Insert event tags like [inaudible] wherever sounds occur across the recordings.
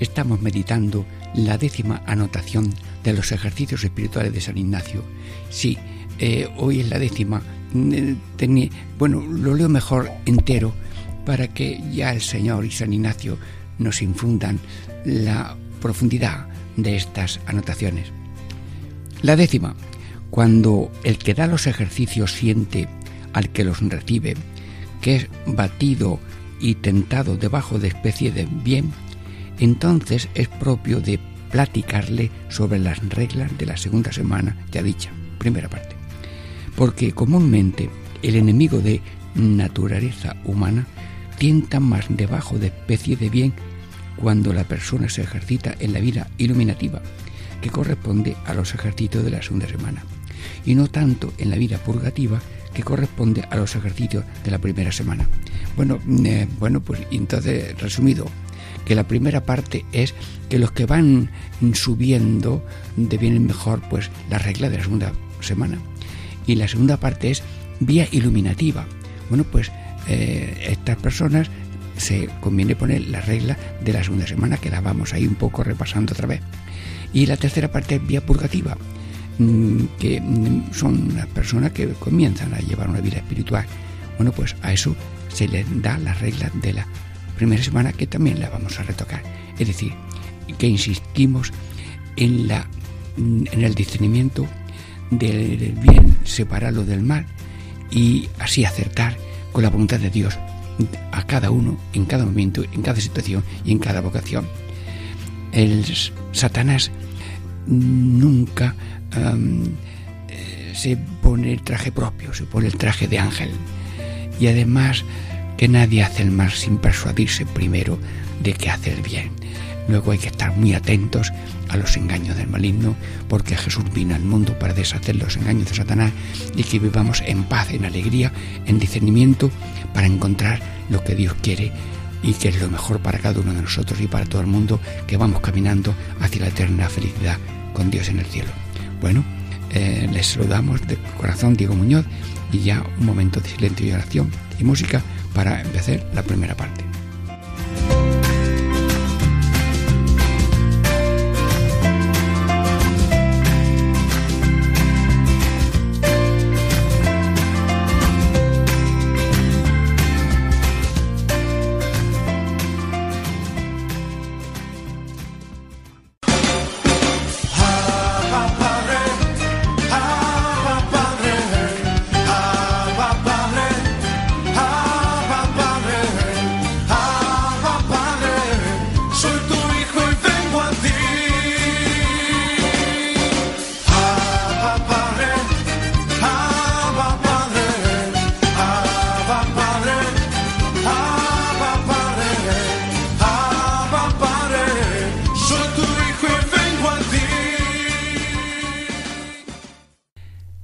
estamos meditando la décima anotación de los ejercicios espirituales de San Ignacio. Sí, eh, hoy es la décima. Mm, bueno, lo leo mejor entero para que ya el Señor y San Ignacio nos infundan la profundidad de estas anotaciones. La décima, cuando el que da los ejercicios siente al que los recibe, que es batido y tentado debajo de especie de bien, entonces es propio de platicarle sobre las reglas de la segunda semana ya dicha, primera parte. Porque comúnmente el enemigo de naturaleza humana tienta más debajo de especie de bien cuando la persona se ejercita en la vida iluminativa, que corresponde a los ejercicios de la segunda semana, y no tanto en la vida purgativa, que corresponde a los ejercicios de la primera semana. Bueno, eh, bueno, pues entonces, resumido, que la primera parte es que los que van subiendo devienen mejor pues la regla de la segunda semana. Y la segunda parte es vía iluminativa. Bueno, pues eh, estas personas se conviene poner la regla de la segunda semana, que la vamos ahí un poco repasando otra vez. Y la tercera parte es vía purgativa, mm, que mm, son las personas que comienzan a llevar una vida espiritual. Bueno, pues a eso se les da la regla de la primera semana, que también la vamos a retocar. Es decir, que insistimos en, la, mm, en el discernimiento del bien, separarlo del mal y así acertar con la voluntad de Dios a cada uno, en cada momento, en cada situación y en cada vocación. El Satanás nunca eh, se pone el traje propio, se pone el traje de ángel. Y además que nadie hace el mal sin persuadirse primero de que hace el bien. Luego hay que estar muy atentos a los engaños del maligno, porque Jesús vino al mundo para deshacer los engaños de Satanás y que vivamos en paz, en alegría, en discernimiento, para encontrar lo que Dios quiere y que es lo mejor para cada uno de nosotros y para todo el mundo, que vamos caminando hacia la eterna felicidad con Dios en el cielo. Bueno, eh, les saludamos de corazón Diego Muñoz y ya un momento de silencio y oración y música para empezar la primera parte.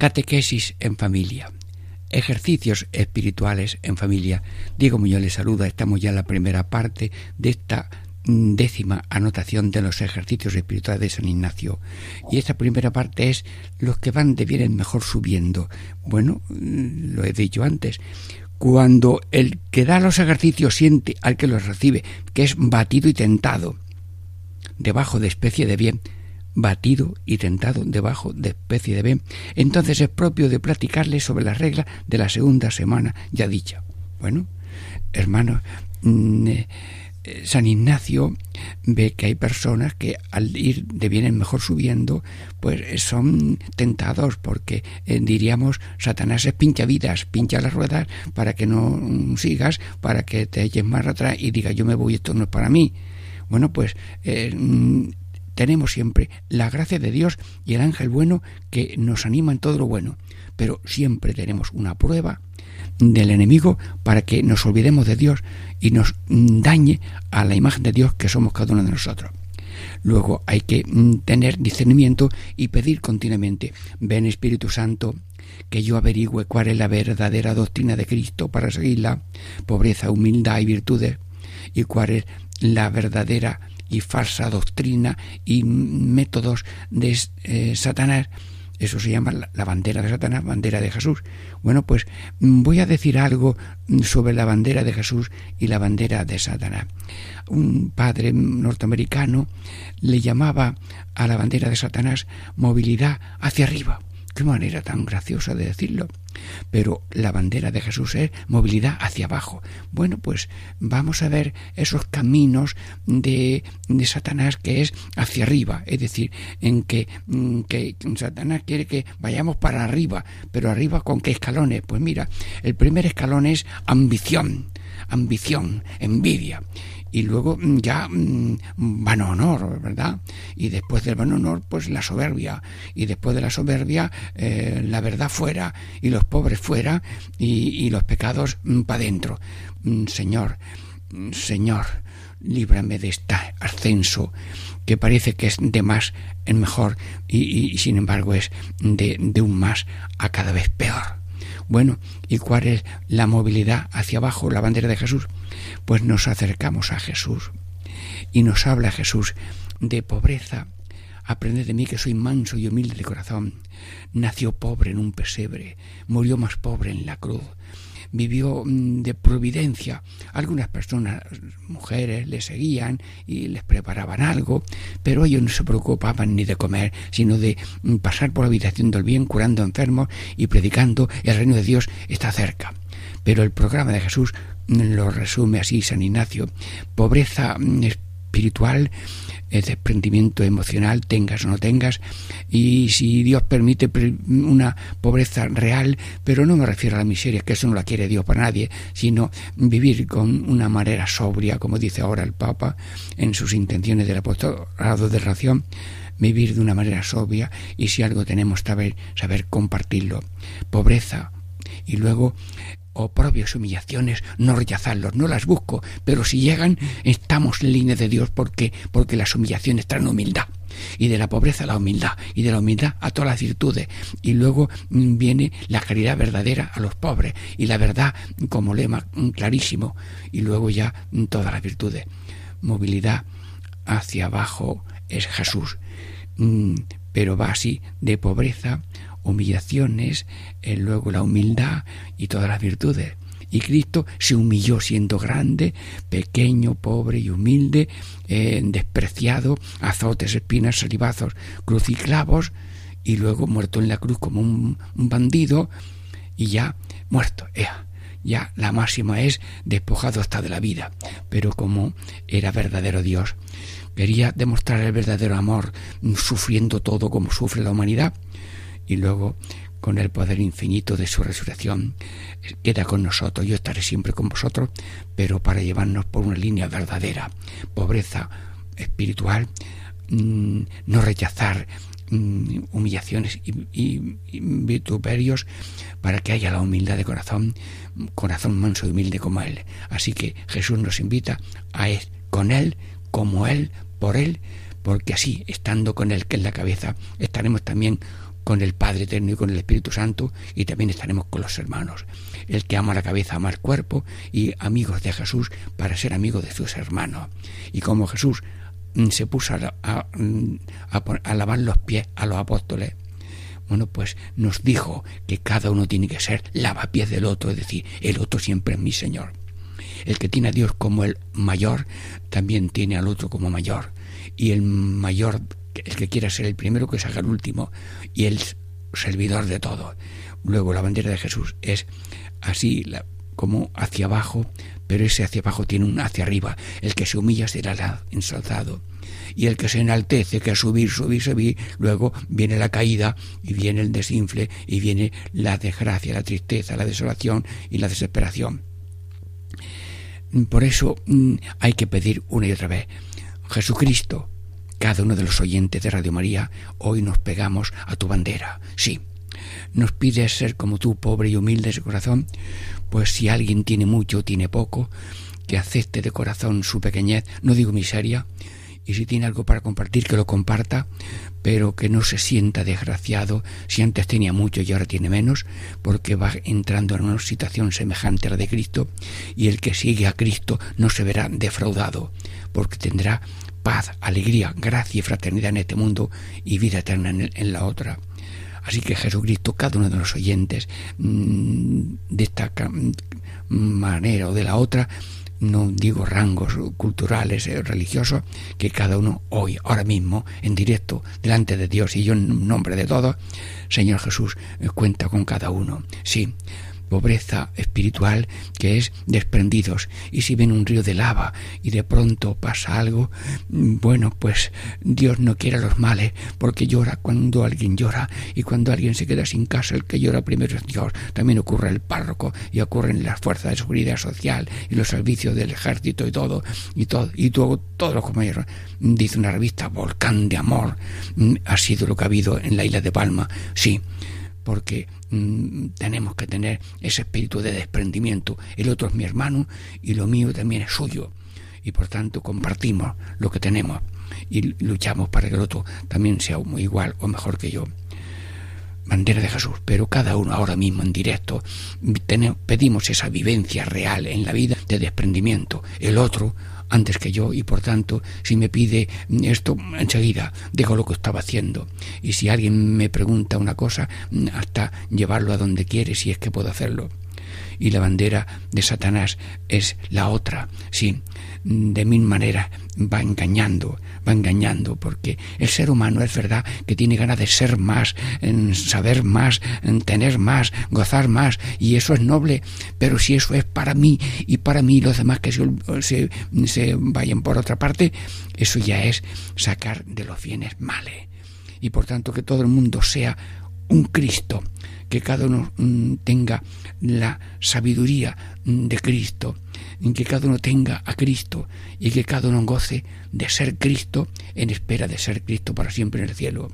Catequesis en familia. Ejercicios espirituales en familia. Diego Muñoz les saluda. Estamos ya en la primera parte de esta mm, décima anotación de los ejercicios espirituales de San Ignacio. Y esta primera parte es los que van vienen mejor subiendo. Bueno, mm, lo he dicho antes. Cuando el que da los ejercicios siente al que los recibe, que es batido y tentado, debajo de especie de bien, batido y tentado debajo de especie de bien, entonces es propio de platicarle sobre la regla de la segunda semana ya dicha. Bueno, hermanos, mm, eh, San Ignacio ve que hay personas que al ir de bien mejor subiendo, pues son tentados porque eh, diríamos Satanás es pincha vidas, pincha las ruedas para que no sigas, para que te eches más atrás y diga yo me voy, esto no es para mí. Bueno, pues eh, mm, tenemos siempre la gracia de Dios y el ángel bueno que nos anima en todo lo bueno, pero siempre tenemos una prueba del enemigo para que nos olvidemos de Dios y nos dañe a la imagen de Dios que somos cada uno de nosotros. Luego hay que mm, tener discernimiento y pedir continuamente, ven Espíritu Santo, que yo averigüe cuál es la verdadera doctrina de Cristo para seguirla, pobreza, humildad y virtudes, y cuál es la verdadera y falsa doctrina y métodos de eh, Satanás eso se llama la bandera de Satanás, bandera de Jesús. Bueno, pues mm, voy a decir algo mm, sobre la bandera de Jesús y la bandera de Satanás. Un padre norteamericano le llamaba a la bandera de Satanás movilidad hacia arriba. Qué manera tan graciosa de decirlo. Pero la bandera de Jesús es movilidad hacia abajo. Bueno, pues vamos a ver esos caminos de, de Satanás que es hacia arriba. Es decir, en que, mm, que Satanás quiere que vayamos para arriba. Pero arriba con qué escalones? Pues mira, el primer escalón es ambición ambición, envidia y luego mm, ya mm, van honor, ¿verdad? Y después del van honor, pues la soberbia, y después de la soberbia, eh, la verdad fuera, y los pobres fuera, y, los pecados mm, para adentro. Señor, Señor, líbrame de este ascenso que parece que es de más en mejor y, sin embargo es de, de un más a cada vez peor. Bueno, ¿y cuál es la movilidad hacia abajo, la bandera de Jesús? Pues nos acercamos a Jesús y nos habla Jesús de pobreza. Aprende de mí que soy manso y humilde de corazón. Nació pobre en un pesebre, murió más pobre en la cruz vivió mm, de providencia. Algunas personas, mujeres, le seguían y les preparaban algo, pero ellos no se preocupaban ni de comer, sino de mm, pasar por la habitación del bien, curando enfermos y predicando el reino de Dios está cerca. Pero el programa de Jesús lo resume así San Ignacio, pobreza espiritual, el desprendimiento emocional, tengas o no tengas, y si Dios permite una pobreza real, pero no me refiero a la miseria, que eso no la quiere Dios para nadie, sino vivir con una manera sobria, como dice ahora el Papa en sus intenciones del apostolado de ración, vivir de una manera sobria y si algo tenemos saber, saber compartirlo. Pobreza y luego oprobios, humillaciones, no rechazarlos, no las busco, pero si llegan, estamos en línea de Dios porque, porque las humillaciones traen humildad. Y de la pobreza a la humildad, y de la humildad a todas las virtudes. Y luego mm, viene la caridad verdadera a los pobres, y la verdad como lema mm, clarísimo, y luego ya mm, todas las virtudes. Movilidad hacia abajo es Jesús, pero va así de pobreza humillaciones, eh, luego la humildad y todas las virtudes. Y Cristo se humilló siendo grande, pequeño, pobre y humilde, eh, despreciado, azotes, espinas, salivazos, cruciclavos, y luego muerto en la cruz como un, bandido, y ya muerto. ya la máxima es despojado hasta de la vida. Pero como era verdadero Dios, quería demostrar el verdadero amor, sufriendo todo como sufre la humanidad, y luego con el poder infinito de su resurrección, queda con nosotros. Yo estaré siempre con vosotros, pero para llevarnos por una línea verdadera, pobreza espiritual, mm, no rechazar mm, humillaciones y, vituperios para que haya la humildad de corazón, corazón manso y humilde como Él. Así que Jesús nos invita a ir con Él, como Él, por Él, porque así, estando con Él, que es la cabeza, estaremos también con el Padre Eterno y con el Espíritu Santo y también estaremos con los hermanos. El que ama la cabeza ama el cuerpo y amigos de Jesús para ser amigos de sus hermanos. Y como Jesús mm, se puso a, mm, lavar los pies a los apóstoles, bueno, pues nos dijo que cada uno tiene que ser lavapiés del otro, es decir, el otro siempre es mi Señor. El que tiene a Dios como el mayor, también tiene al otro como mayor. Y el mayor el que quiera ser el primero que salga el último y el servidor de todo. Luego la bandera de Jesús es así como hacia abajo, pero ese hacia abajo tiene un hacia arriba. El que se humilla será ensalzado. Y el que se enaltece, que subir, subir, subir, luego viene la caída y viene el desinfle y viene la desgracia, la tristeza, la desolación y la desesperación. Por eso mm, hay que pedir una y otra vez, Jesucristo, cada uno de los oyentes de Radio María, hoy nos pegamos a tu bandera. Sí, nos pides ser como tú, pobre y humilde de corazón, pues si alguien tiene mucho o tiene poco, que acepte de corazón su pequeñez, no digo miseria, y si tiene algo para compartir, que lo comparta, pero que no se sienta desgraciado si antes tenía mucho y ahora tiene menos, porque va entrando en una situación semejante a la de Cristo, y el que sigue a Cristo no se verá defraudado, porque tendrá paz, alegría, gracia y fraternidad en este mundo y vida eterna en, la otra. Así que Jesucristo, cada uno de los oyentes, mm, de esta manera o de la otra, no digo rangos culturales, eh, religiosos, que cada uno hoy, ahora mismo, en directo, delante de Dios y yo en nombre de todos, Señor Jesús, eh, cuenta con cada uno. Sí, pobreza espiritual que es desprendidos. Y si ven un río de lava y de pronto pasa algo, bueno, pues Dios no quiere los males, porque llora cuando alguien llora y cuando alguien se queda sin casa, el que llora primero es Dios. También ocurre el párroco y ocurren las fuerzas de seguridad social y los servicios del ejército y todo, y todo, y todo, todos los compañeros. Dice una revista, Volcán de Amor, ha sido lo que ha habido en la isla de Palma. Sí, porque mm, tenemos que tener ese espíritu de desprendimiento. El otro es mi hermano y lo mío también es suyo. Y por tanto compartimos lo que tenemos y luchamos para que el otro también sea igual o mejor que yo. Bandera de Jesús, pero cada uno ahora mismo en directo pedimos esa vivencia real en la vida de desprendimiento. El otro antes que yo y por tanto si me pide esto enseguida dejo lo que estaba haciendo. Y si alguien me pregunta una cosa hasta llevarlo a donde quiere si es que puedo hacerlo y la bandera de Satanás es la otra sí de mil maneras va engañando, va engañando, porque el ser humano es verdad que tiene ganas de ser más, en saber más, en tener más, gozar más, y eso es noble, pero si eso es para mí y para mí los demás que se, se, vayan por otra parte, eso ya es sacar de los bienes males. Y por tanto que todo el mundo sea un Cristo, que cada uno mm, tenga la sabiduría mm, de Cristo, que cada uno tenga a Cristo y que cada uno goce de ser Cristo en espera de ser Cristo para siempre en el cielo.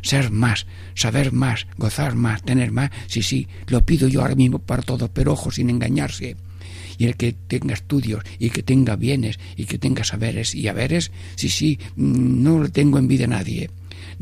Ser más, saber más, gozar más, tener más, sí, sí, lo pido yo ahora mismo para todos, pero ojo sin engañarse. Y el que tenga estudios y que tenga bienes y que tenga saberes y haberes, sí, sí, mm, no lo tengo envidia a nadie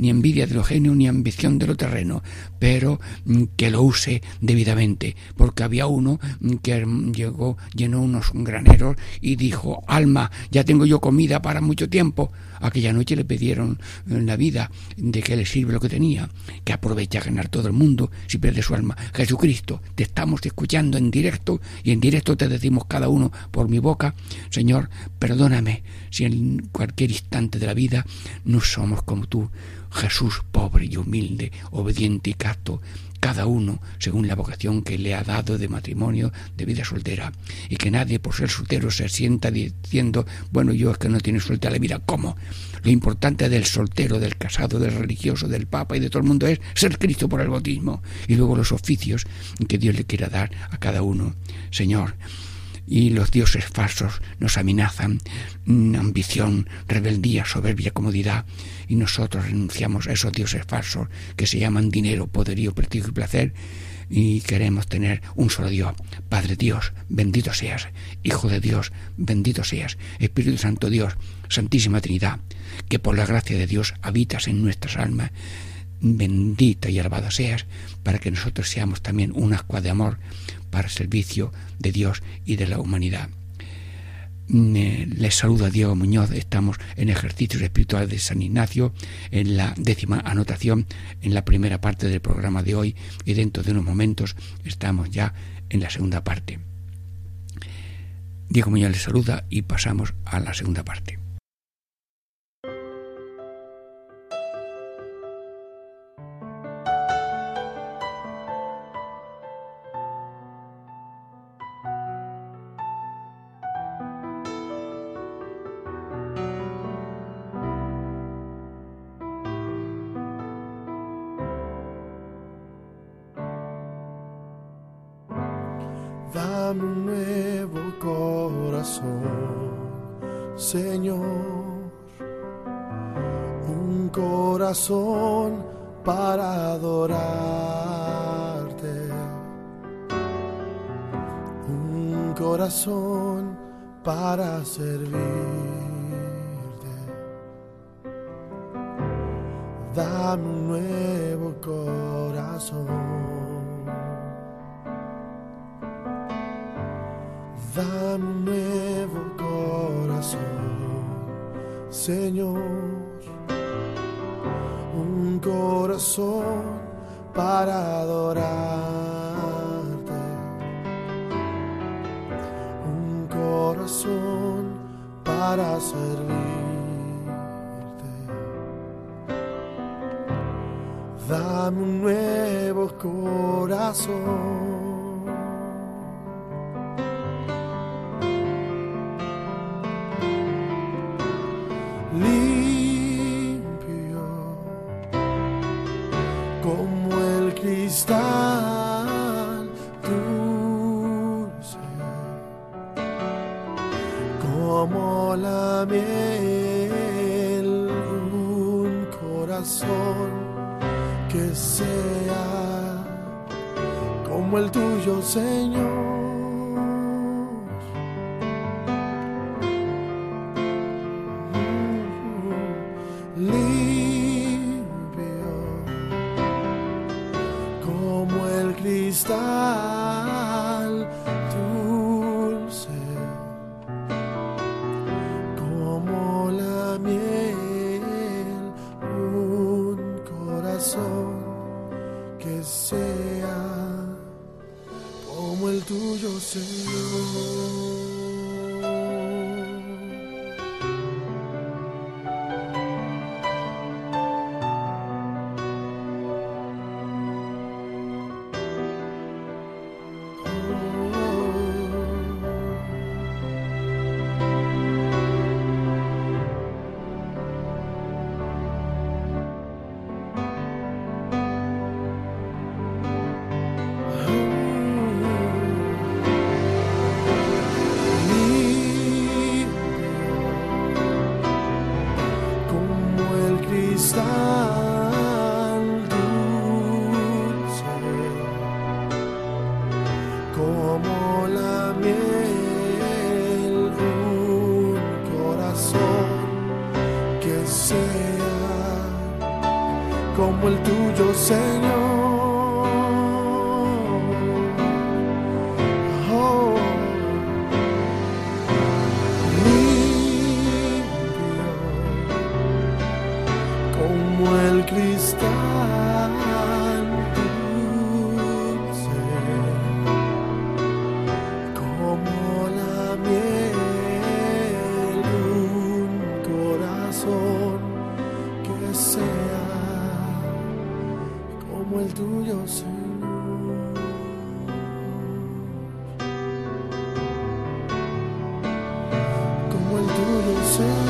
ni envidia de lo genio, ni ambición de lo terreno, pero mm, que lo use debidamente, porque había uno mm, que llegó, llenó unos graneros y dijo, alma, ya tengo yo comida para mucho tiempo. Aquella noche le pidieron eh, la vida de que le sirve lo que tenía, que aprovecha a ganar todo el mundo si pierde su alma. Jesucristo, te estamos escuchando en directo y en directo te decimos cada uno por mi boca, Señor, perdóname si en cualquier instante de la vida no somos como tú, Jesús pobre y humilde, obediente y casto, cada uno según la vocación que le ha dado de matrimonio, de vida soltera, y que nadie por ser soltero se sienta diciendo, bueno, yo es que no tiene suerte a la vida. ¿Cómo? Lo importante del soltero, del casado, del religioso, del papa y de todo el mundo es ser Cristo por el bautismo y luego los oficios que Dios le quiera dar a cada uno. Señor, y los dioses falsos nos amenazan, mm, ambición, rebeldía, soberbia, comodidad, y nosotros renunciamos a esos dioses falsos que se llaman dinero, poderío, prestigio y placer, y queremos tener un solo Dios. Padre Dios, bendito seas. Hijo de Dios, bendito seas. Espíritu Santo Dios, Santísima Trinidad, que por la gracia de Dios habitas en nuestras almas. Bendita y alabada seas, para que nosotros seamos también un ascua de amor para el servicio de Dios y de la humanidad. Les saluda Diego Muñoz, estamos en ejercicios espirituales de San Ignacio, en la décima anotación, en la primera parte del programa de hoy y dentro de unos momentos estamos ya en la segunda parte. Diego Muñoz les saluda y pasamos a la segunda parte. Dame un nuevo corazón. Tuyo,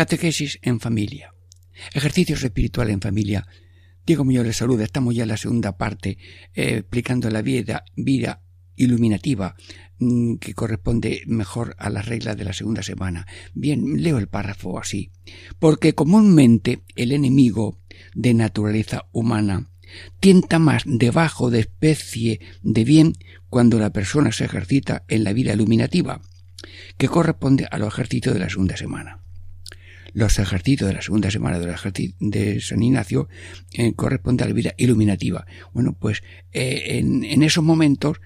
Catequesis en familia. Ejercicios espirituales en familia. Diego Muñoz les saluda. Estamos ya en la segunda parte eh, explicando la vida, iluminativa mm, que corresponde mejor a las reglas de la segunda semana. Bien, leo el párrafo así. Porque comúnmente el enemigo de naturaleza humana tienta más debajo de especie de bien cuando la persona se ejercita en la vida iluminativa. que corresponde a los ejercicios de la segunda semana. Los ejercicios de la segunda semana de San Ignacio eh, corresponde a la vida iluminativa. Bueno, pues eh, en, esos momentos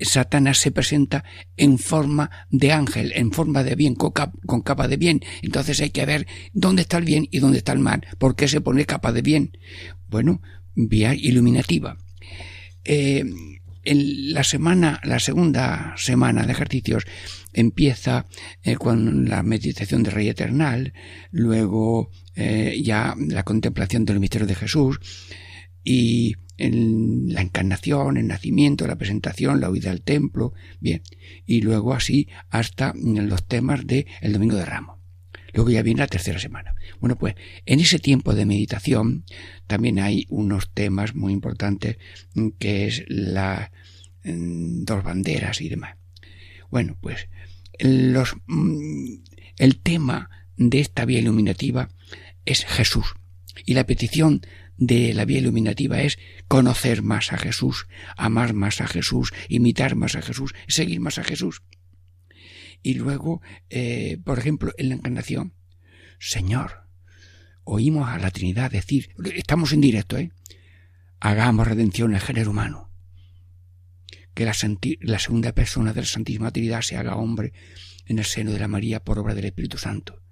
Satanás se presenta en forma de ángel, en forma de bien, con, capa de bien. Entonces hay que ver dónde está el bien y dónde está el mal. ¿Por qué se pone capa de bien? Bueno, vía iluminativa. Eh, en la semana, la segunda semana de ejercicios empieza eh, con la meditación del Rey Eternal, luego eh, ya la contemplación del misterio de Jesús y la encarnación, el nacimiento, la presentación, la huida al templo, bien, y luego así hasta los temas del el Domingo de Ramos. Luego ya viene la tercera semana. Bueno, pues en ese tiempo de meditación también hay unos temas muy importantes mm, que es la mm, dos banderas y demás. Bueno, pues los, mm, el tema de esta vía iluminativa es Jesús. Y la petición de la vía iluminativa es conocer más a Jesús, amar más a Jesús, imitar más a Jesús, seguir más a Jesús. Y luego, eh, por ejemplo, en la encarnación, Señor, oímos a la Trinidad decir, estamos en directo, ¿eh? Hagamos redención al género humano. Que la, la segunda persona de la Santísima Trinidad se haga hombre en el seno de la María por obra del Espíritu Santo.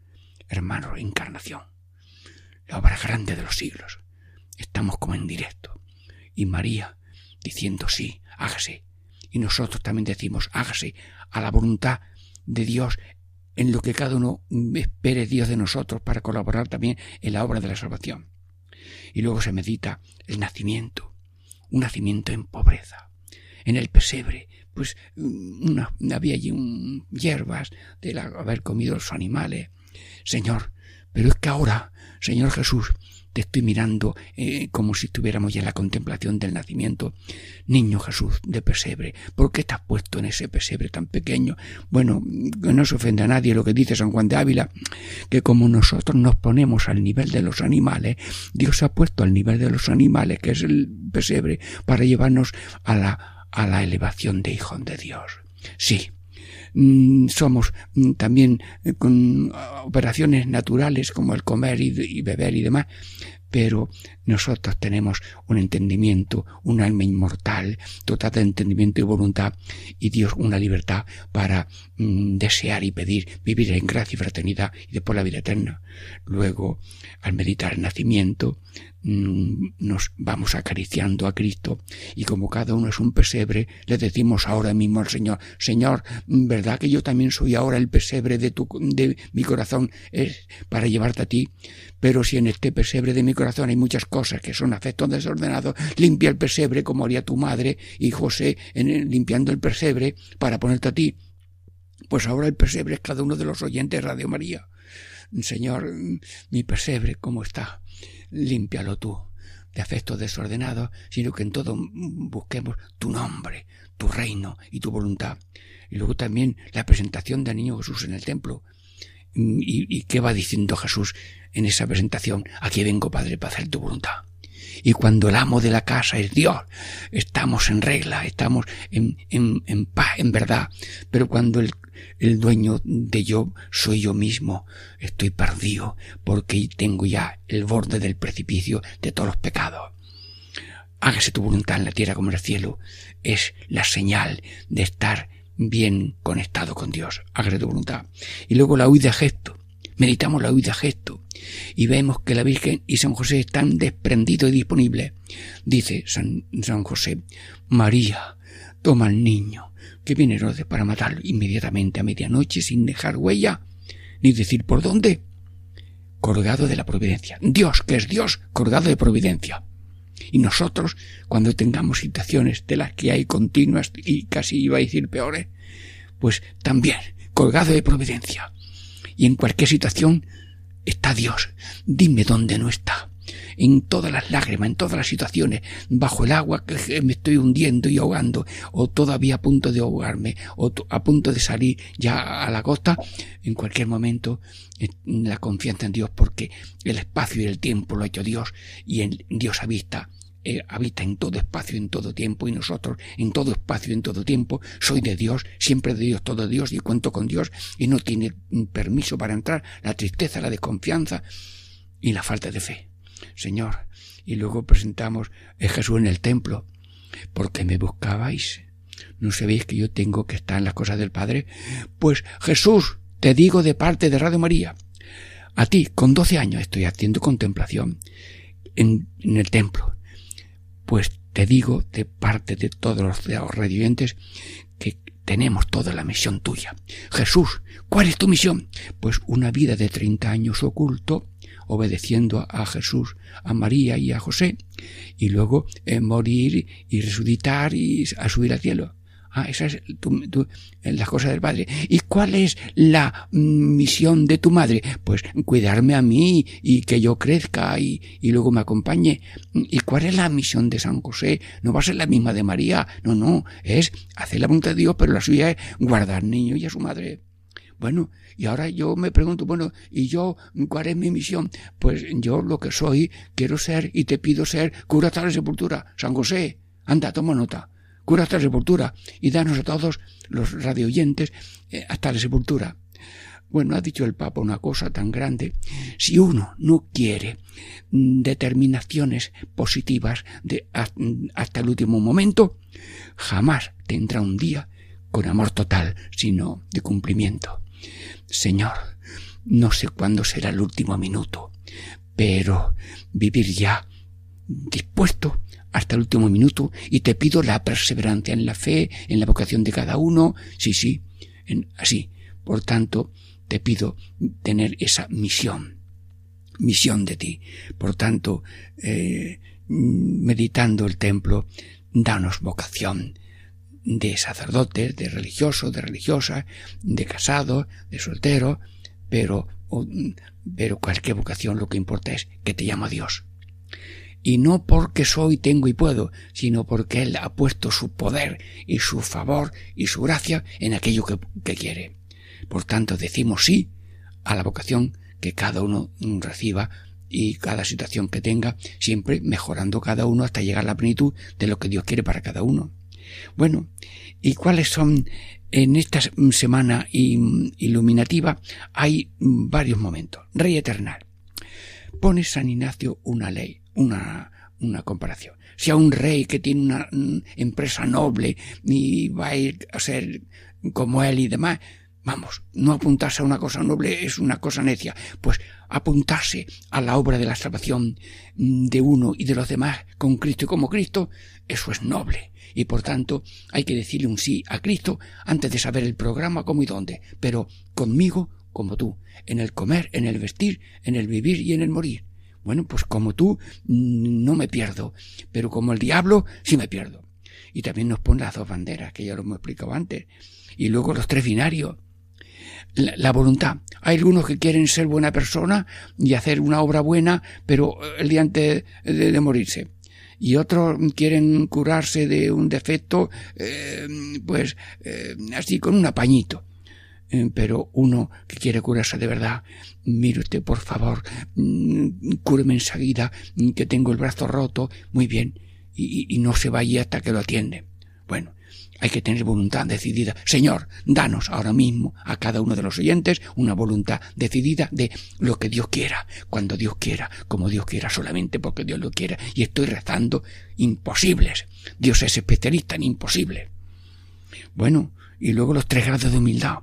Hermano, encarnación. La obra grande de los siglos. Estamos como en directo. Y María diciendo sí, hágase. Y nosotros también decimos hágase a la voluntad de Dios en lo que cada uno espere Dios de nosotros para colaborar también en la obra de la salvación. Y luego se medita el nacimiento, un nacimiento en pobreza. En el pesebre, pues una, había allí un, hierbas de haber comido los animales. Señor, pero es que ahora, Señor Jesús, te estoy mirando eh, como si estuviéramos ya en la contemplación del nacimiento. Niño Jesús de pesebre, ¿por qué estás puesto en ese pesebre tan pequeño? Bueno, que no se ofende a nadie lo que dice San Juan de Ávila, que como nosotros nos ponemos al nivel de los animales, Dios ha puesto al nivel de los animales, que es el pesebre, para llevarnos a la, a la elevación de hijos de Dios. Sí, Mm, somos mm, también eh, con ah, operaciones naturales como el comer y, beber y demás, pero nosotros tenemos un entendimiento, un alma inmortal, total de entendimiento y voluntad, y Dios una libertad para mm, desear y pedir vivir en gracia y fraternidad y después la vida eterna. Luego, al meditar el nacimiento, Mm, nos vamos acariciando a Cristo y como cada uno es un pesebre, le decimos ahora mismo al Señor, Señor, ¿verdad que yo también soy ahora el pesebre de tu, de mi corazón es para llevarte a ti? Pero si en este pesebre de mi corazón hay muchas cosas que son afectos desordenados, limpia el pesebre como haría tu madre y José en limpiando el pesebre para ponerte a ti. Pues ahora el pesebre es cada uno de los oyentes de Radio María. Señor, mi pesebre, ¿cómo está? límpialo tú de afectos desordenados, sino que en todo busquemos tu nombre, tu reino y tu voluntad. Y luego también la presentación del niño Jesús en el templo. ¿Y, qué va diciendo Jesús en esa presentación? Aquí vengo, Padre, para hacer tu voluntad. Y cuando el amo de la casa es Dios, estamos en regla, estamos en paz, en verdad. Pero cuando el, el dueño de yo soy yo mismo, estoy perdido porque tengo ya el borde del precipicio de todos los pecados. Hágase tu voluntad en la tierra como en el cielo. Es la señal de estar bien conectado con Dios. Hágase voluntad. Y luego la huida gesto. Meditamos la huida gesto y vemos que la Virgen y San José están desprendidos y disponibles. Dice San, San José, María, toma al niño, que viene Herodes para matarlo inmediatamente a medianoche sin dejar huella, ni decir por dónde. Colgado de la providencia. Dios, que es Dios, colgado de providencia. Y nosotros, cuando tengamos situaciones de las que hay continuas y casi iba a decir peores, pues también colgado de providencia. Y en cualquier situación está Dios. Dime dónde no está. En todas las lágrimas, en todas las situaciones, bajo el agua que me estoy hundiendo y ahogando, o todavía a punto de ahogarme, o a punto de salir ya a la costa, en cualquier momento la confianza en Dios porque el espacio y el tiempo lo ha hecho Dios y en Dios avista eh, habita en todo espacio, en todo tiempo, y nosotros en todo espacio, en todo tiempo, soy de Dios, siempre de Dios, todo Dios, y cuento con Dios, y no tiene permiso para entrar la tristeza, la desconfianza y la falta de fe. Señor, y luego presentamos a Jesús en el templo, porque me buscabais. ¿No sabéis que yo tengo que estar en las cosas del Padre? Pues Jesús, te digo de parte de Radio María, a ti, con doce años, estoy haciendo contemplación en, el templo. Pues te digo de parte de todos los radiantes que tenemos toda la misión tuya. Jesús, ¿cuál es tu misión? Pues una vida de treinta años oculto, obedeciendo a Jesús, a María y a José, y luego eh, morir y resucitar y a subir al cielo. Ah, esa es tu, la cosa del padre. ¿Y cuál es la misión de tu madre? Pues cuidarme a mí y que yo crezca y, y, luego me acompañe. ¿Y cuál es la misión de San José? No va a ser la misma de María. No, no. Es hacer la voluntad de Dios, pero la suya es guardar niño y a su madre. Bueno, y ahora yo me pregunto, bueno, ¿y yo cuál es mi misión? Pues yo lo que soy, quiero ser y te pido ser cura hasta la sepultura. San José, anda, toma nota cura hasta la sepultura y danos a todos los radioyentes eh, hasta la sepultura. Bueno, ha dicho el Papa una cosa tan grande. Si uno no quiere determinaciones positivas hasta el último momento, jamás tendrá un día con amor total, sino de cumplimiento. Señor, no sé cuándo será el último minuto, pero vivir ya dispuesto hasta el último minuto y te pido la perseverancia en la fe, en la vocación de cada uno. Sí, sí, así. Por tanto, te pido tener esa misión, misión de ti. Por tanto, eh, meditando el templo, danos vocación de sacerdotes, de religioso, de religiosa, de casado, de soltero, pero, pero cualquier vocación lo que importa es que te llama Dios y no porque soy, tengo y puedo, sino porque Él ha puesto su poder y su favor y su gracia en aquello que, quiere. Por tanto, decimos sí a la vocación que cada uno reciba y cada situación que tenga, siempre mejorando cada uno hasta llegar a la plenitud de lo que Dios quiere para cada uno. Bueno, ¿y cuáles son en esta semana iluminativa? Hay varios momentos. Rey Eternal. Pone San Ignacio una ley, una, una comparación. Si a un rey que tiene una mm, empresa noble y va a ir a ser como él y demás, vamos, no apuntarse a una cosa noble es una cosa necia, pues apuntarse a la obra de la salvación de uno y de los demás con Cristo y como Cristo, eso es noble. Y por tanto hay que decirle un sí a Cristo antes de saber el programa, cómo y dónde, pero conmigo como tú, en el comer, en el vestir, en el vivir y en el morir. Bueno, pues como tú mm, no me pierdo, pero como el diablo sí me pierdo. Y también nos pone las dos banderas, que ya lo hemos explicado antes. Y luego los tres binarios. La, voluntad. Hay algunos que quieren ser buena persona y hacer una obra buena, pero el día antes de, morirse. Y otros quieren curarse de un defecto, eh, pues eh, así con un apañito. Eh, pero uno que quiere curarse de verdad, mire usted, por favor, mm, cúreme enseguida, que tengo el brazo roto, muy bien, y, y no se vaya hasta que lo atiende. Bueno, hay que tener voluntad decidida. Señor, danos ahora mismo a cada uno de los oyentes una voluntad decidida de lo que Dios quiera, cuando Dios quiera, como Dios quiera, solamente porque Dios lo quiera. Y estoy rezando imposibles. Dios es especialista en imposibles. Bueno, y luego los tres grados de humildad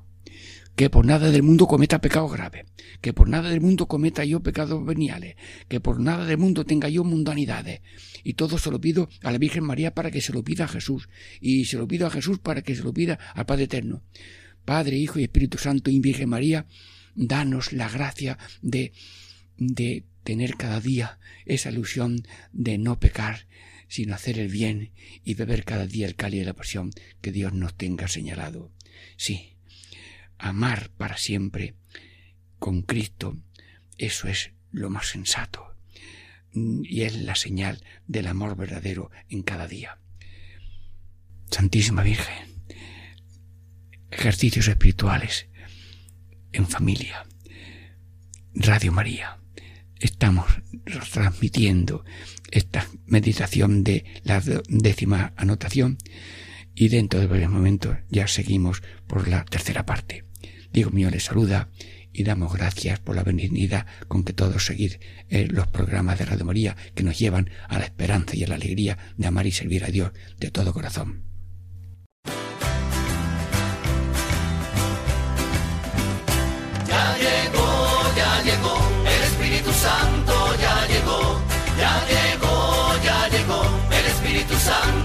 que por nada del mundo cometa pecado grave, que por nada del mundo cometa yo pecados veniales, que por nada del mundo tenga yo mundanidades. Y todo se lo pido a la Virgen María para que se lo pida a Jesús, y se lo pido a Jesús para que se lo pida al Padre Eterno. Padre, Hijo y Espíritu Santo y Virgen María, danos la gracia de, de tener cada día esa ilusión de no pecar, sino hacer el bien y beber cada día el cáliz de la pasión que Dios nos tenga señalado. Sí, amar para siempre con Cristo, eso es lo más sensato y es la señal del amor verdadero en cada día. Santísima Virgen, ejercicios espirituales en familia, Radio María, estamos transmitiendo esta meditación de la décima anotación y dentro de varios momentos ya seguimos por la tercera parte. Diego mío les saluda y damos gracias por la benignidad con que todos seguir eh, los programas de Radio María que nos llevan a la esperanza y a la alegría de amar y servir a Dios de todo corazón. Ya llegó, ya llegó, el Espíritu Santo ya llegó, ya llegó, ya llegó, el Espíritu Santo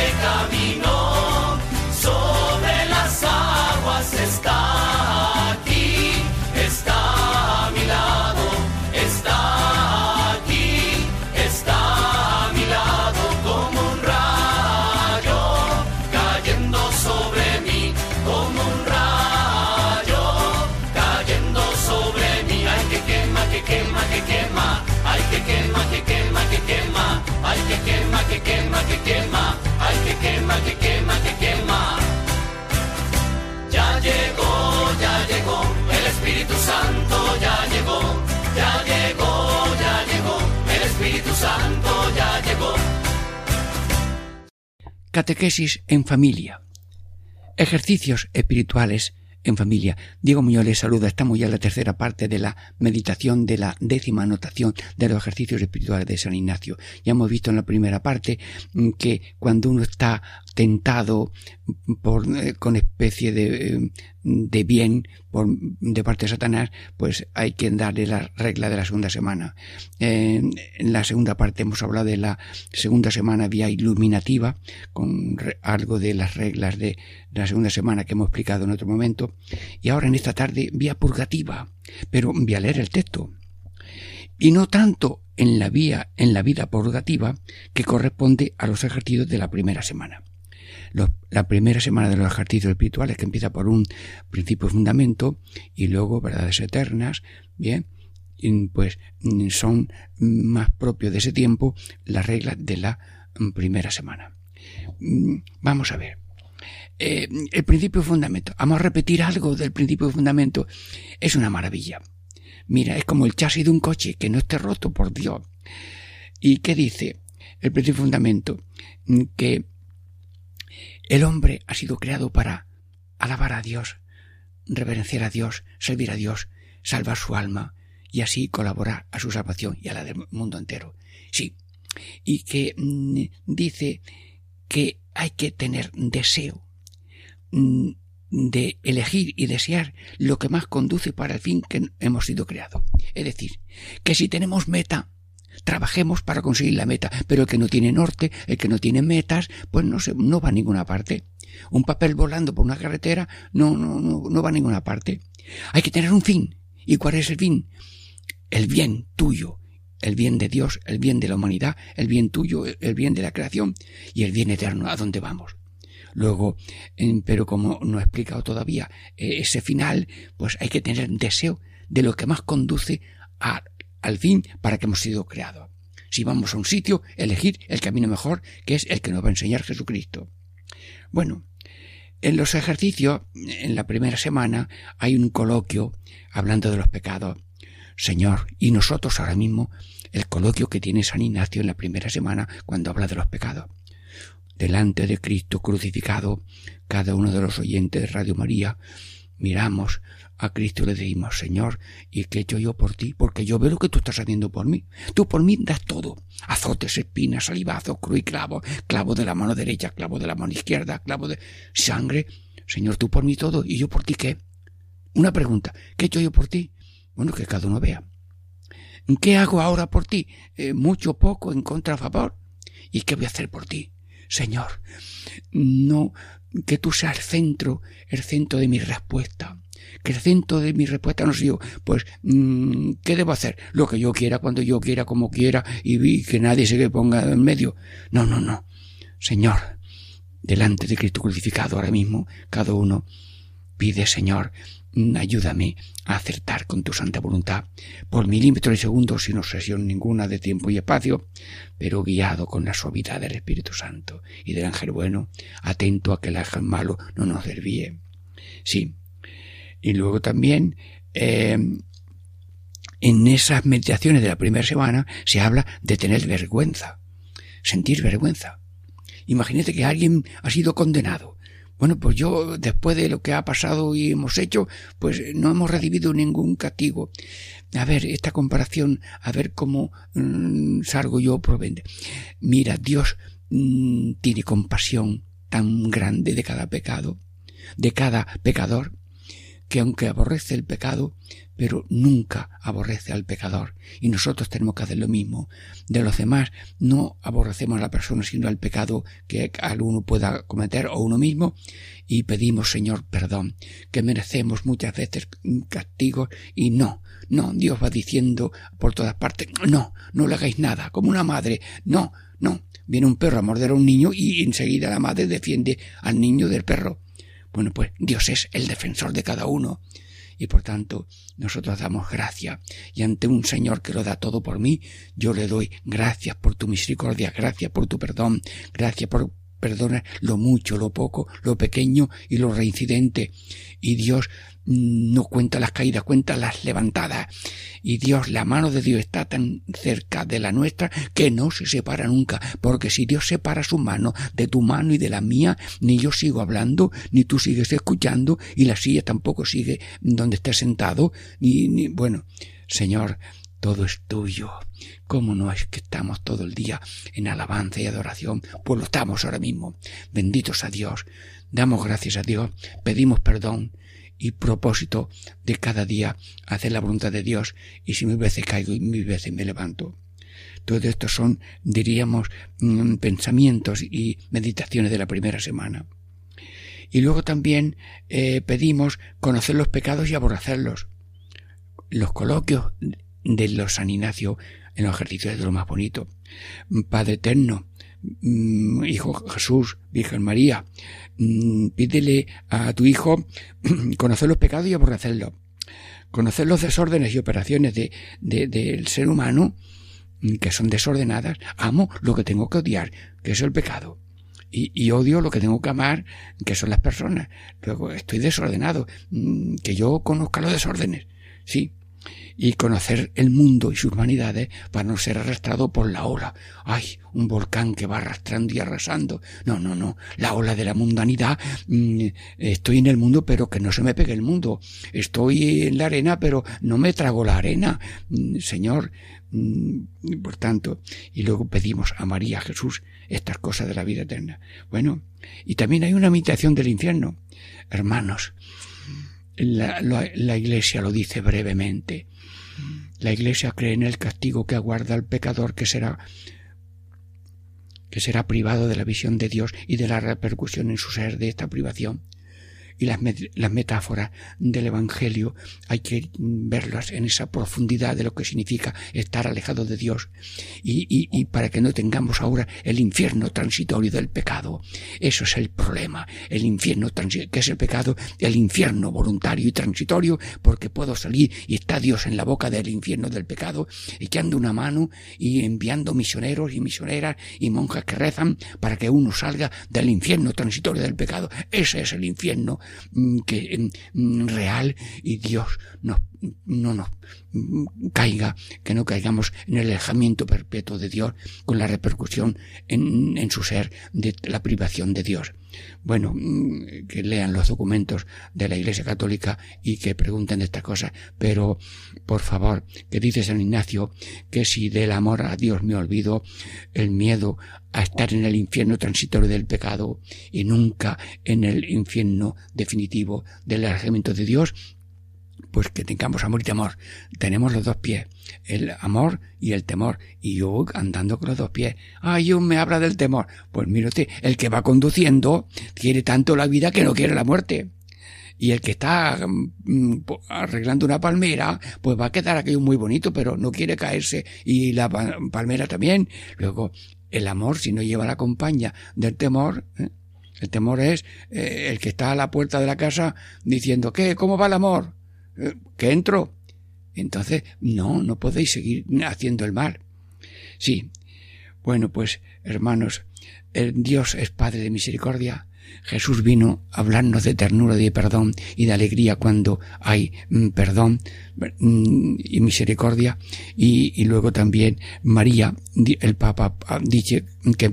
que quema, que quema, ay que quema, que quema, que quema. Ya llegó, ya llegó, el Espíritu Santo ya llegó, ya llegó, ya llegó, el Espíritu Santo ya llegó. Catequesis en familia. Ejercicios espirituales en familia. Diego Muñoz les saluda. Estamos ya en la tercera parte de la meditación de la décima anotación de los ejercicios espirituales de San Ignacio. Ya hemos visto en la primera parte mm, que cuando uno está tentado por, eh, con especie de, eh, de bien por, de parte de Satanás, pues hay que darle la regla de la segunda semana. En la segunda parte hemos hablado de la segunda semana vía iluminativa, con algo de las reglas de la segunda semana que hemos explicado en otro momento, y ahora en esta tarde vía purgativa, pero voy a leer el texto. Y no tanto en la vía, en la vida purgativa, que corresponde a los ejercicios de la primera semana la primera semana de los ejercicios espirituales, que empieza por un principio fundamento, y luego verdades eternas, bien, pues son más propios de ese tiempo las reglas de la mm, primera semana. Mm, Vamos a ver. Eh, el principio fundamento. Vamos a repetir algo del principio fundamento. Es una maravilla. Mira, es como el chasis de un coche que no esté roto, por Dios. ¿Y qué dice el principio fundamento? Mm, Que el hombre ha sido creado para alabar a Dios, reverenciar a Dios, servir a Dios, salvar su alma y así colaborar a su salvación y a la del mundo entero. Sí, y que mm, dice que hay que tener deseo mm, de elegir y desear lo que más conduce para el fin que hemos sido creados. Es decir, que si tenemos meta, trabajemos para conseguir la meta, pero el que no tiene norte, el que no tiene metas, pues no, se, no va a ninguna parte. Un papel volando por una carretera no, no, no, no va a ninguna parte. Hay que tener un fin. ¿Y cuál es el fin? El bien tuyo, el bien de Dios, el bien de la humanidad, el bien tuyo, el bien de la creación y el bien eterno, a dónde vamos. Luego, pero como no he explicado todavía eh, ese final, pues hay que tener deseo de lo que más conduce a, al fin para que hemos sido creados. Si vamos a un sitio, elegir el camino mejor, que es el que nos va a enseñar Jesucristo. Bueno, en los ejercicios, en la primera semana, hay un coloquio hablando de los pecados. Señor, y nosotros ahora mismo, el coloquio que tiene San Ignacio en la primera semana cuando habla de los pecados. Delante de Cristo crucificado, cada uno de los oyentes de Radio María, miramos a Cristo y le decimos, Señor, ¿y qué he hecho yo por ti? Porque yo veo lo que tú estás haciendo por mí. Tú por mí das todo. Azotes, espinas, salivazos, cruz y clavo, clavo de la mano derecha, clavo de la mano izquierda, clavo de sangre. Señor, tú por mí todo. ¿Y yo por ti qué? Una pregunta. ¿Qué he hecho yo por ti? Bueno, que cada uno vea. ¿Qué hago ahora por ti? Eh, mucho, poco, en contra, a favor. ¿Y qué voy a hacer por ti? Señor, no, que tú seas el centro, el centro de mi respuesta. Que el centro de mi respuesta no soy yo. Pues, mmm, ¿qué debo hacer? Lo que yo quiera, cuando yo quiera, como quiera, y, que nadie se ponga en medio. No, no, no. Señor, delante de Cristo crucificado ahora mismo, cada uno, Pide, Señor, mm, ayúdame a acertar con tu santa voluntad, por milímetros y segundos sin obsesión ninguna de tiempo y espacio, pero guiado con la suavidad del Espíritu Santo y del ángel bueno, atento a que el ángel malo no nos desvíe. Sí. Y luego también eh, en esas meditaciones de la primera semana se habla de tener vergüenza, sentir vergüenza. Imagínate que alguien ha sido condenado. Bueno, pues yo, después de lo que ha pasado y hemos hecho, pues no hemos recibido ningún castigo. A ver, esta comparación, a ver cómo mm, salgo yo provende. Mira, Dios mm, tiene compasión tan grande de cada pecado, de cada pecador, que aunque aborrece el pecado, pero nunca aborrece al pecador. Y nosotros tenemos que hacer lo mismo. De los demás no aborrecemos a la persona, sino al pecado que alguno pueda cometer o uno mismo. Y pedimos, Señor, perdón, que merecemos muchas veces castigos y no, no, Dios va diciendo por todas partes, no, no le hagáis nada, como una madre, no, no. Viene un perro a morder a un niño y enseguida la madre defiende al niño del perro. Bueno, pues Dios es el defensor de cada uno y por tanto nosotros damos gracias. Y ante un Señor que lo da todo por mí, yo le doy gracias por tu misericordia, gracias por tu perdón, gracias por perdonar lo mucho, lo poco, lo pequeño y lo reincidente. Y Dios no cuenta las caídas, cuenta las levantadas. Y Dios, la mano de Dios está tan cerca de la nuestra que no se separa nunca, porque si Dios separa su mano de tu mano y de la mía, ni yo sigo hablando, ni tú sigues escuchando, y la silla tampoco sigue donde estés sentado, ni bueno, Señor, todo es tuyo. ¿Cómo no es que estamos todo el día en alabanza y adoración? Pues lo estamos ahora mismo. Benditos a Dios. Damos gracias a Dios, pedimos perdón, y propósito de cada día hacer la voluntad de Dios y si mil veces caigo y mil veces me levanto. Todo esto son, diríamos, mm, pensamientos y meditaciones de la primera semana. Y luego también eh, pedimos conocer los pecados y aborrecerlos. Los coloquios de los San Ignacio en los ejercicios de lo más bonito. Padre eterno, mm, Hijo Jesús, Virgen María, Mm, pídele a tu hijo [clears throat] conocer los pecados y aborrecerlos. Conocer los desórdenes y operaciones de, del ser humano mm, que son desordenadas. Amo lo que tengo que odiar, que es el pecado. Y, y, odio lo que tengo que amar, que son las personas. Luego estoy desordenado, que yo conozca los desórdenes. Sí, y conocer el mundo y sus vanidades para no ser arrastrado por la ola. ¡Ay! Un volcán que va arrastrando y arrasando. No, no, no. La ola de la mundanidad. Mm, estoy en el mundo, pero que no se me pegue el mundo. Estoy en la arena, pero no me trago la arena. Mm, Señor, mm, por tanto, y luego pedimos a María, Jesús, estas cosas de la vida eterna. Bueno, y también hay una imitación del infierno. Hermanos, la, Iglesia lo dice brevemente. La Iglesia cree en el castigo que aguarda al pecador que será que será privado de la visión de Dios y de la repercusión en su ser de esta privación y las, las metáforas del Evangelio hay que verlas en esa profundidad de lo que significa estar alejado de Dios y, y, y para que no tengamos ahora el infierno transitorio del pecado. Eso es el problema, el infierno que es el pecado, el infierno voluntario y transitorio, porque puedo salir y está Dios en la boca del infierno del pecado, echando una mano y enviando misioneros y misioneras y monjas que rezan para que uno salga del infierno transitorio del pecado. Ese es el infierno Mm, que mm, real y Dios nos, no nos mm, caiga, que no caigamos en el alejamiento perpetuo de Dios con la repercusión en, en su ser de la privación de Dios. Bueno, que lean los documentos de la Iglesia Católica y que pregunten estas cosas, pero por favor, que dice San Ignacio que si del amor a Dios me olvido, el miedo a estar en el infierno transitorio del pecado y nunca en el infierno definitivo del alejamiento de Dios, pues que tengamos amor y temor. Tenemos los dos pies, el amor y el temor. Y yo andando con los dos pies. Ay, yo me habla del temor. Pues mírate, el que va conduciendo quiere tanto la vida que no quiere la muerte. Y el que está mm, arreglando una palmera, pues va a quedar aquello muy bonito, pero no quiere caerse. Y la palmera también. Luego, el amor, si no lleva la compañía del temor, ¿eh? El temor es eh, el que está a la puerta de la casa diciendo, ¿qué? ¿Cómo va el amor? ¿Que entro? Entonces, no, no podéis seguir haciendo el mal. Sí. Bueno, pues, hermanos, el Dios es Padre de misericordia, Jesús vino a hablarnos de ternura, de perdón y de alegría cuando hay mm, perdón mm, y misericordia. Y, luego también María, el Papa dice que,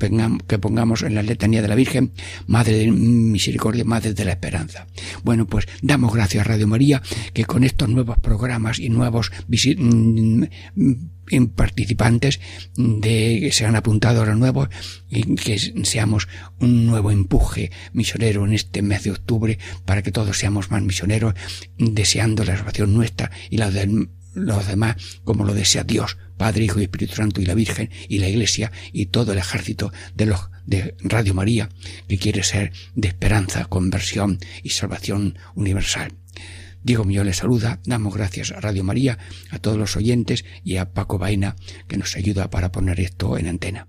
pongamos en la letanía de la Virgen, Madre de Misericordia, Madre de la Esperanza. Bueno, pues damos gracias a Radio María que con estos nuevos programas y nuevos mm, participantes de que se han apuntado ahora nuevos y que seamos un nuevo empuje misionero en este mes de octubre para que todos seamos más misioneros deseando la salvación nuestra y la de los demás como lo desea Dios, Padre, Hijo y Espíritu Santo y la Virgen y la Iglesia y todo el ejército de los de Radio María que quiere ser de esperanza, conversión y salvación universal. Diego Mío le saluda, damos gracias a Radio María, a todos los oyentes y a Paco Vaina que nos ayuda para poner esto en antena.